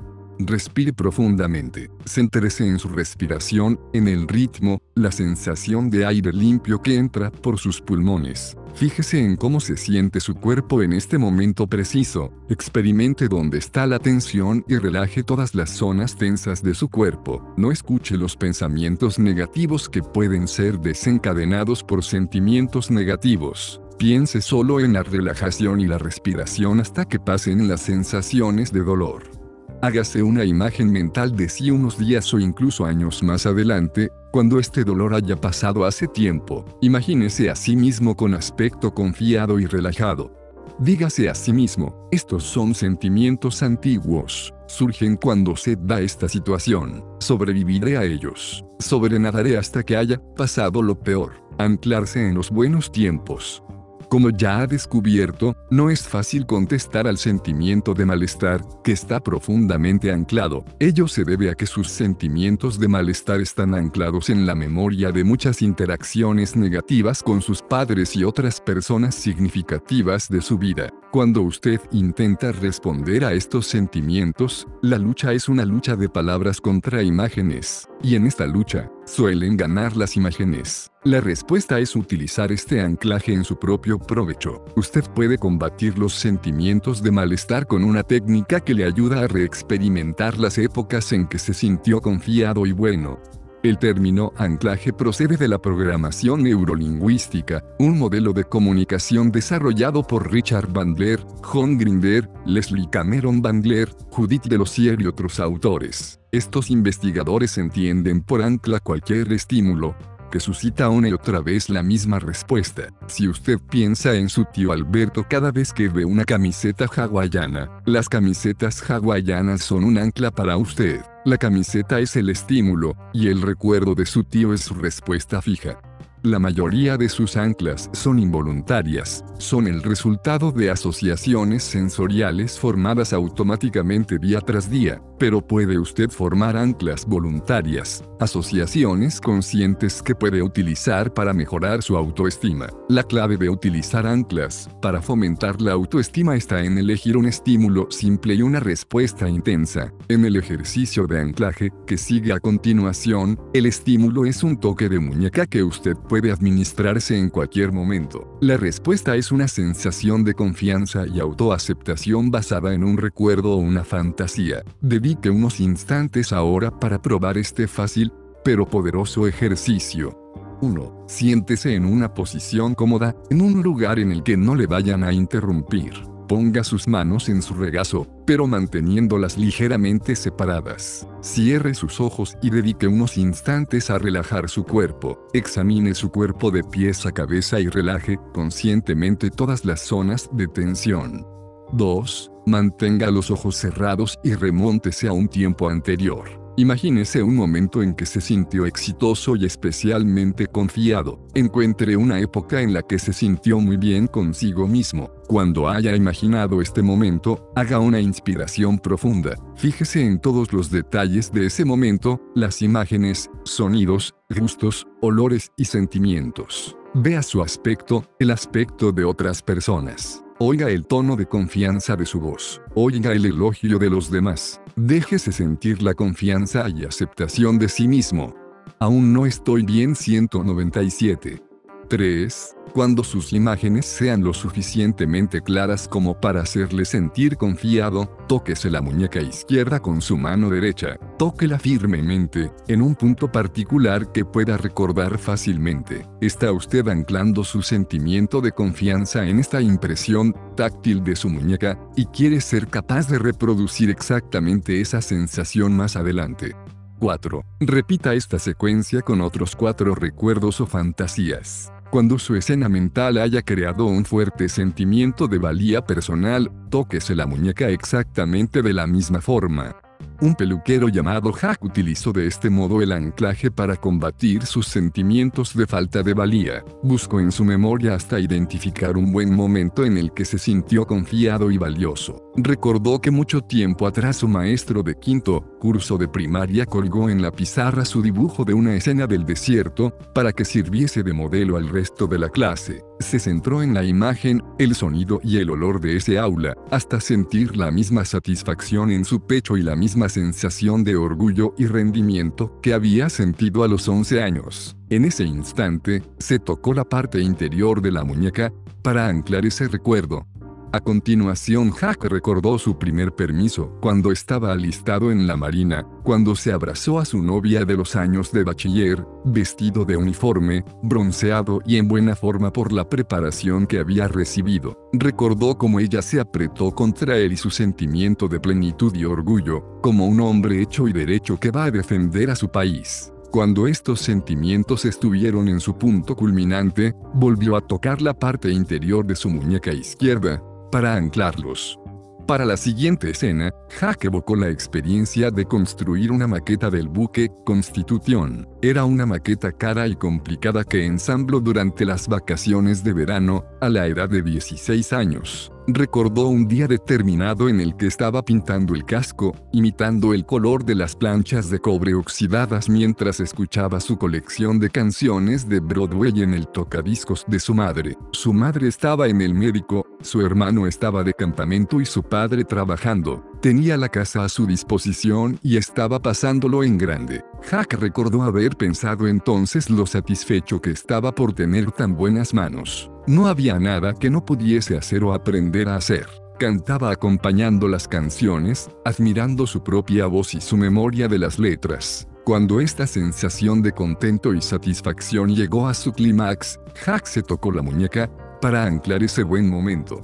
Respire profundamente. Céntrese en su respiración, en el ritmo, la sensación de aire limpio que entra por sus pulmones. Fíjese en cómo se siente su cuerpo en este momento preciso. Experimente dónde está la tensión y relaje todas las zonas tensas de su cuerpo. No escuche los pensamientos negativos que pueden ser desencadenados por sentimientos negativos. Piense solo en la relajación y la respiración hasta que pasen las sensaciones de dolor. Hágase una imagen mental de sí unos días o incluso años más adelante, cuando este dolor haya pasado hace tiempo. Imagínese a sí mismo con aspecto confiado y relajado. Dígase a sí mismo, estos son sentimientos antiguos, surgen cuando se da esta situación, sobreviviré a ellos, sobrenadaré hasta que haya pasado lo peor, anclarse en los buenos tiempos, como ya ha descubierto, no es fácil contestar al sentimiento de malestar, que está profundamente anclado. Ello se debe a que sus sentimientos de malestar están anclados en la memoria de muchas interacciones negativas con sus padres y otras personas significativas de su vida. Cuando usted intenta responder a estos sentimientos, la lucha es una lucha de palabras contra imágenes, y en esta lucha, suelen ganar las imágenes. La respuesta es utilizar este anclaje en su propio provecho. Usted puede combatir los sentimientos de malestar con una técnica que le ayuda a reexperimentar las épocas en que se sintió confiado y bueno. El término anclaje procede de la programación neurolingüística, un modelo de comunicación desarrollado por Richard Bandler, John Grinder, Leslie Cameron Bandler, Judith Delosier y otros autores. Estos investigadores entienden por ancla cualquier estímulo, que suscita una y otra vez la misma respuesta. Si usted piensa en su tío Alberto cada vez que ve una camiseta hawaiana, las camisetas hawaianas son un ancla para usted. La camiseta es el estímulo, y el recuerdo de su tío es su respuesta fija. La mayoría de sus anclas son involuntarias, son el resultado de asociaciones sensoriales formadas automáticamente día tras día, pero puede usted formar anclas voluntarias, asociaciones conscientes que puede utilizar para mejorar su autoestima. La clave de utilizar anclas para fomentar la autoestima está en elegir un estímulo simple y una respuesta intensa. En el ejercicio de anclaje, que sigue a continuación, el estímulo es un toque de muñeca que usted puede administrarse en cualquier momento. La respuesta es una sensación de confianza y autoaceptación basada en un recuerdo o una fantasía. Dedique unos instantes ahora para probar este fácil, pero poderoso ejercicio. 1. Siéntese en una posición cómoda, en un lugar en el que no le vayan a interrumpir. Ponga sus manos en su regazo, pero manteniéndolas ligeramente separadas. Cierre sus ojos y dedique unos instantes a relajar su cuerpo. Examine su cuerpo de pies a cabeza y relaje conscientemente todas las zonas de tensión. 2. Mantenga los ojos cerrados y remóntese a un tiempo anterior. Imagínese un momento en que se sintió exitoso y especialmente confiado. Encuentre una época en la que se sintió muy bien consigo mismo. Cuando haya imaginado este momento, haga una inspiración profunda. Fíjese en todos los detalles de ese momento, las imágenes, sonidos, gustos, olores y sentimientos. Vea su aspecto, el aspecto de otras personas. Oiga el tono de confianza de su voz. Oiga el elogio de los demás. Déjese sentir la confianza y aceptación de sí mismo. Aún no estoy bien 197. 3. Cuando sus imágenes sean lo suficientemente claras como para hacerle sentir confiado, tóquese la muñeca izquierda con su mano derecha. Tóquela firmemente, en un punto particular que pueda recordar fácilmente. Está usted anclando su sentimiento de confianza en esta impresión táctil de su muñeca, y quiere ser capaz de reproducir exactamente esa sensación más adelante. 4. Repita esta secuencia con otros cuatro recuerdos o fantasías. Cuando su escena mental haya creado un fuerte sentimiento de valía personal, tóquese la muñeca exactamente de la misma forma. Un peluquero llamado Hack utilizó de este modo el anclaje para combatir sus sentimientos de falta de valía. Buscó en su memoria hasta identificar un buen momento en el que se sintió confiado y valioso. Recordó que mucho tiempo atrás su maestro de quinto curso de primaria colgó en la pizarra su dibujo de una escena del desierto, para que sirviese de modelo al resto de la clase. Se centró en la imagen, el sonido y el olor de ese aula, hasta sentir la misma satisfacción en su pecho y la misma sensación de orgullo y rendimiento que había sentido a los 11 años. En ese instante, se tocó la parte interior de la muñeca, para anclar ese recuerdo. A continuación, Hack recordó su primer permiso, cuando estaba alistado en la marina, cuando se abrazó a su novia de los años de bachiller, vestido de uniforme, bronceado y en buena forma por la preparación que había recibido. Recordó cómo ella se apretó contra él y su sentimiento de plenitud y orgullo, como un hombre hecho y derecho que va a defender a su país. Cuando estos sentimientos estuvieron en su punto culminante, volvió a tocar la parte interior de su muñeca izquierda, para anclarlos. Para la siguiente escena, Hack evocó la experiencia de construir una maqueta del buque Constitución. Era una maqueta cara y complicada que ensambló durante las vacaciones de verano, a la edad de 16 años recordó un día determinado en el que estaba pintando el casco, imitando el color de las planchas de cobre oxidadas mientras escuchaba su colección de canciones de Broadway en el tocadiscos de su madre. Su madre estaba en el médico, su hermano estaba de campamento y su padre trabajando. Tenía la casa a su disposición y estaba pasándolo en grande. Hack recordó haber pensado entonces lo satisfecho que estaba por tener tan buenas manos. No había nada que no pudiese hacer o aprender a hacer. Cantaba acompañando las canciones, admirando su propia voz y su memoria de las letras. Cuando esta sensación de contento y satisfacción llegó a su clímax, Hack se tocó la muñeca, para anclar ese buen momento.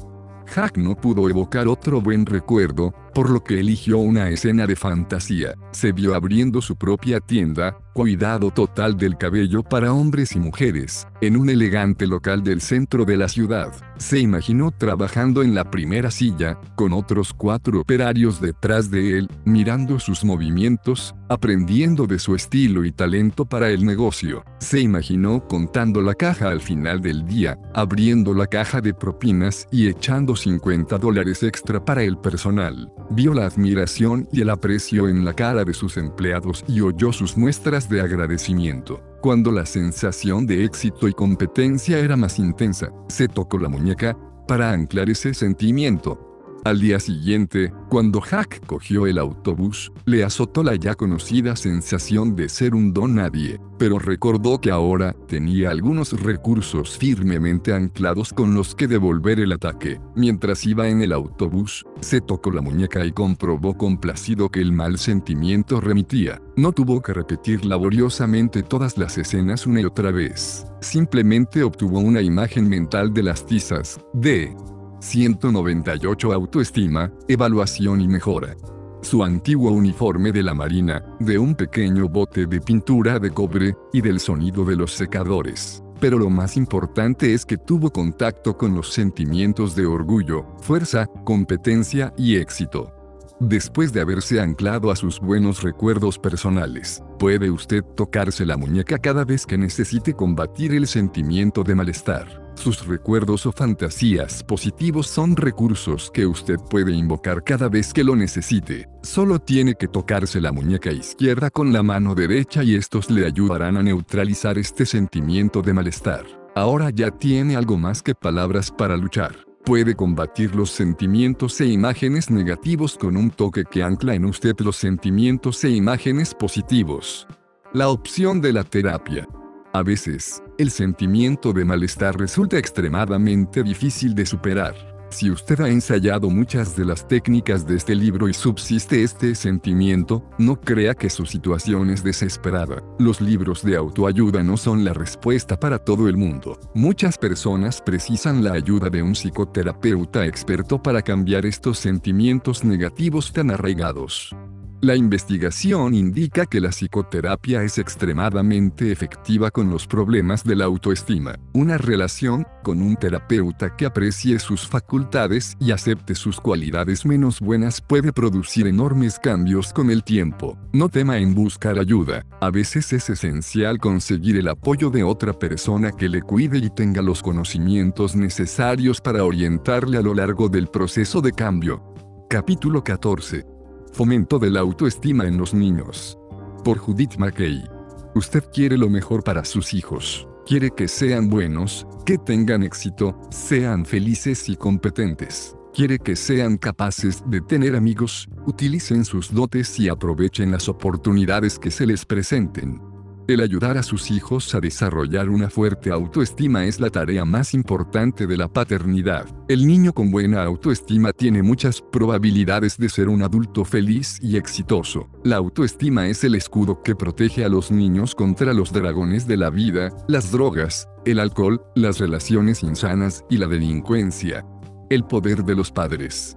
Hack no pudo evocar otro buen recuerdo, por lo que eligió una escena de fantasía. Se vio abriendo su propia tienda, cuidado total del cabello para hombres y mujeres, en un elegante local del centro de la ciudad. Se imaginó trabajando en la primera silla, con otros cuatro operarios detrás de él, mirando sus movimientos, aprendiendo de su estilo y talento para el negocio. Se imaginó contando la caja al final del día, abriendo la caja de propinas y echando 50 dólares extra para el personal. Vio la admiración y el aprecio en la cara de sus empleados y oyó sus muestras de agradecimiento. Cuando la sensación de éxito y competencia era más intensa, se tocó la muñeca para anclar ese sentimiento. Al día siguiente, cuando Hack cogió el autobús, le azotó la ya conocida sensación de ser un don nadie, pero recordó que ahora tenía algunos recursos firmemente anclados con los que devolver el ataque. Mientras iba en el autobús, se tocó la muñeca y comprobó complacido que el mal sentimiento remitía. No tuvo que repetir laboriosamente todas las escenas una y otra vez. Simplemente obtuvo una imagen mental de las tizas, de 198 Autoestima, evaluación y mejora. Su antiguo uniforme de la Marina, de un pequeño bote de pintura de cobre, y del sonido de los secadores. Pero lo más importante es que tuvo contacto con los sentimientos de orgullo, fuerza, competencia y éxito. Después de haberse anclado a sus buenos recuerdos personales, puede usted tocarse la muñeca cada vez que necesite combatir el sentimiento de malestar. Sus recuerdos o fantasías positivos son recursos que usted puede invocar cada vez que lo necesite. Solo tiene que tocarse la muñeca izquierda con la mano derecha y estos le ayudarán a neutralizar este sentimiento de malestar. Ahora ya tiene algo más que palabras para luchar. Puede combatir los sentimientos e imágenes negativos con un toque que ancla en usted los sentimientos e imágenes positivos. La opción de la terapia. A veces, el sentimiento de malestar resulta extremadamente difícil de superar. Si usted ha ensayado muchas de las técnicas de este libro y subsiste este sentimiento, no crea que su situación es desesperada. Los libros de autoayuda no son la respuesta para todo el mundo. Muchas personas precisan la ayuda de un psicoterapeuta experto para cambiar estos sentimientos negativos tan arraigados. La investigación indica que la psicoterapia es extremadamente efectiva con los problemas de la autoestima. Una relación con un terapeuta que aprecie sus facultades y acepte sus cualidades menos buenas puede producir enormes cambios con el tiempo. No tema en buscar ayuda. A veces es esencial conseguir el apoyo de otra persona que le cuide y tenga los conocimientos necesarios para orientarle a lo largo del proceso de cambio. Capítulo 14 Fomento de la autoestima en los niños. Por Judith McKay. Usted quiere lo mejor para sus hijos. Quiere que sean buenos, que tengan éxito, sean felices y competentes. Quiere que sean capaces de tener amigos, utilicen sus dotes y aprovechen las oportunidades que se les presenten. El ayudar a sus hijos a desarrollar una fuerte autoestima es la tarea más importante de la paternidad. El niño con buena autoestima tiene muchas probabilidades de ser un adulto feliz y exitoso. La autoestima es el escudo que protege a los niños contra los dragones de la vida, las drogas, el alcohol, las relaciones insanas y la delincuencia. El poder de los padres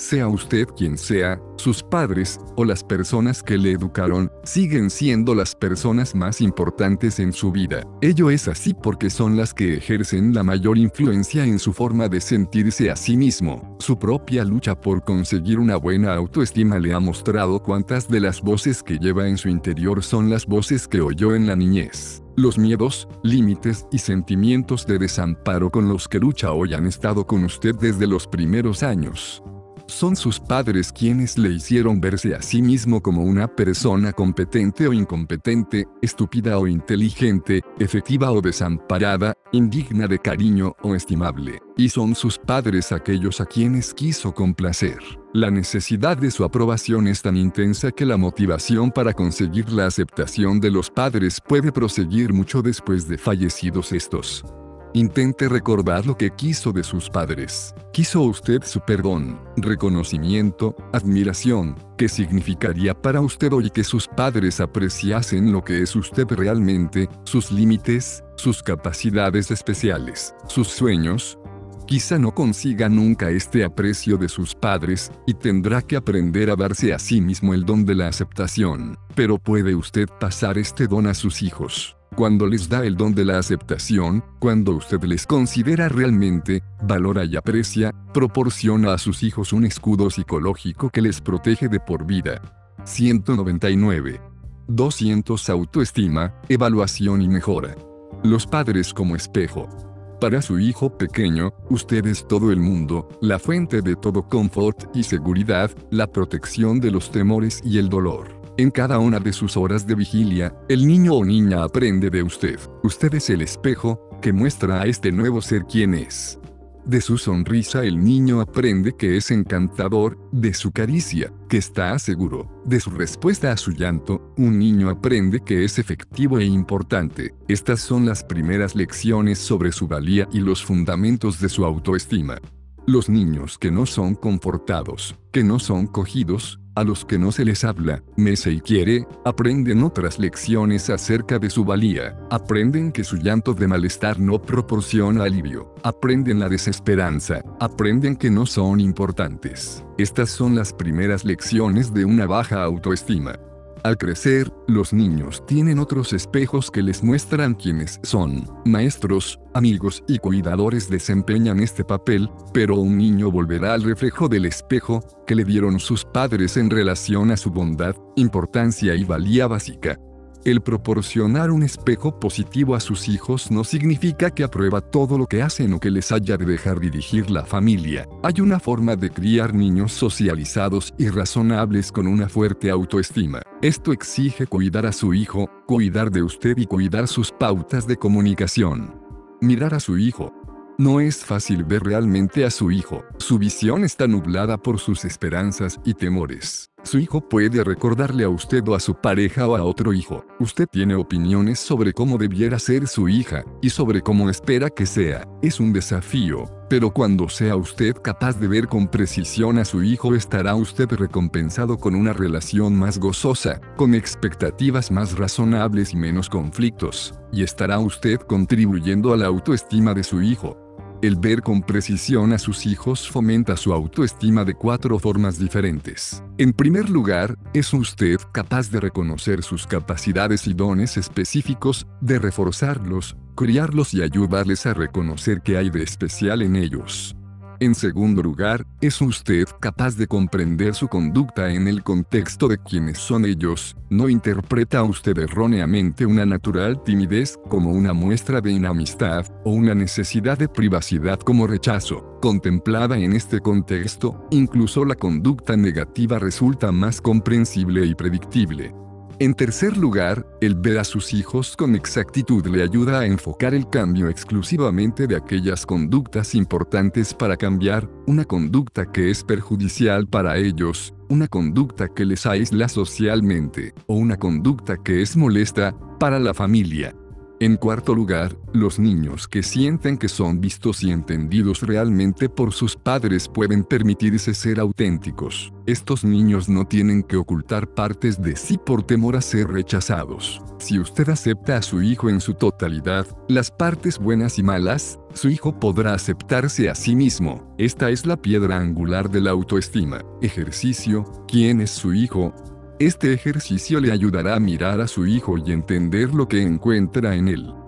sea usted quien sea, sus padres, o las personas que le educaron, siguen siendo las personas más importantes en su vida. Ello es así porque son las que ejercen la mayor influencia en su forma de sentirse a sí mismo. Su propia lucha por conseguir una buena autoestima le ha mostrado cuántas de las voces que lleva en su interior son las voces que oyó en la niñez. Los miedos, límites y sentimientos de desamparo con los que lucha hoy han estado con usted desde los primeros años. Son sus padres quienes le hicieron verse a sí mismo como una persona competente o incompetente, estúpida o inteligente, efectiva o desamparada, indigna de cariño o estimable. Y son sus padres aquellos a quienes quiso complacer. La necesidad de su aprobación es tan intensa que la motivación para conseguir la aceptación de los padres puede proseguir mucho después de fallecidos estos. Intente recordar lo que quiso de sus padres. Quiso usted su perdón, reconocimiento, admiración, ¿Qué significaría para usted hoy que sus padres apreciasen lo que es usted realmente, sus límites, sus capacidades especiales, sus sueños, quizá no consiga nunca este aprecio de sus padres, y tendrá que aprender a darse a sí mismo el don de la aceptación. Pero puede usted pasar este don a sus hijos cuando les da el don de la aceptación, cuando usted les considera realmente, valora y aprecia, proporciona a sus hijos un escudo psicológico que les protege de por vida. 199. 200 Autoestima, evaluación y mejora. Los padres como espejo. Para su hijo pequeño, usted es todo el mundo, la fuente de todo confort y seguridad, la protección de los temores y el dolor. En cada una de sus horas de vigilia, el niño o niña aprende de usted. Usted es el espejo, que muestra a este nuevo ser quién es. De su sonrisa el niño aprende que es encantador, de su caricia, que está seguro, de su respuesta a su llanto, un niño aprende que es efectivo e importante. Estas son las primeras lecciones sobre su valía y los fundamentos de su autoestima. Los niños que no son confortados, que no son cogidos, a los que no se les habla, mece y quiere, aprenden otras lecciones acerca de su valía, aprenden que su llanto de malestar no proporciona alivio, aprenden la desesperanza, aprenden que no son importantes. Estas son las primeras lecciones de una baja autoestima. Al crecer, los niños tienen otros espejos que les muestran quiénes son. Maestros, amigos y cuidadores desempeñan este papel, pero un niño volverá al reflejo del espejo que le dieron sus padres en relación a su bondad, importancia y valía básica. El proporcionar un espejo positivo a sus hijos no significa que aprueba todo lo que hacen o que les haya de dejar dirigir la familia. Hay una forma de criar niños socializados y razonables con una fuerte autoestima. Esto exige cuidar a su hijo, cuidar de usted y cuidar sus pautas de comunicación. Mirar a su hijo, no es fácil ver realmente a su hijo, su visión está nublada por sus esperanzas y temores. Su hijo puede recordarle a usted o a su pareja o a otro hijo. Usted tiene opiniones sobre cómo debiera ser su hija, y sobre cómo espera que sea. Es un desafío, pero cuando sea usted capaz de ver con precisión a su hijo estará usted recompensado con una relación más gozosa, con expectativas más razonables y menos conflictos, y estará usted contribuyendo a la autoestima de su hijo. El ver con precisión a sus hijos fomenta su autoestima de cuatro formas diferentes. En primer lugar, es usted capaz de reconocer sus capacidades y dones específicos, de reforzarlos, criarlos y ayudarles a reconocer qué hay de especial en ellos. En segundo lugar, es usted capaz de comprender su conducta en el contexto de quienes son ellos, no interpreta usted erróneamente una natural timidez como una muestra de inamistad, o una necesidad de privacidad como rechazo. Contemplada en este contexto, incluso la conducta negativa resulta más comprensible y predictible. En tercer lugar, el ver a sus hijos con exactitud le ayuda a enfocar el cambio exclusivamente de aquellas conductas importantes para cambiar, una conducta que es perjudicial para ellos, una conducta que les aísla socialmente, o una conducta que es molesta, para la familia. En cuarto lugar, los niños que sienten que son vistos y entendidos realmente por sus padres pueden permitirse ser auténticos. Estos niños no tienen que ocultar partes de sí por temor a ser rechazados. Si usted acepta a su hijo en su totalidad, las partes buenas y malas, su hijo podrá aceptarse a sí mismo. Esta es la piedra angular de la autoestima. Ejercicio, ¿quién es su hijo? Este ejercicio le ayudará a mirar a su hijo y entender lo que encuentra en él.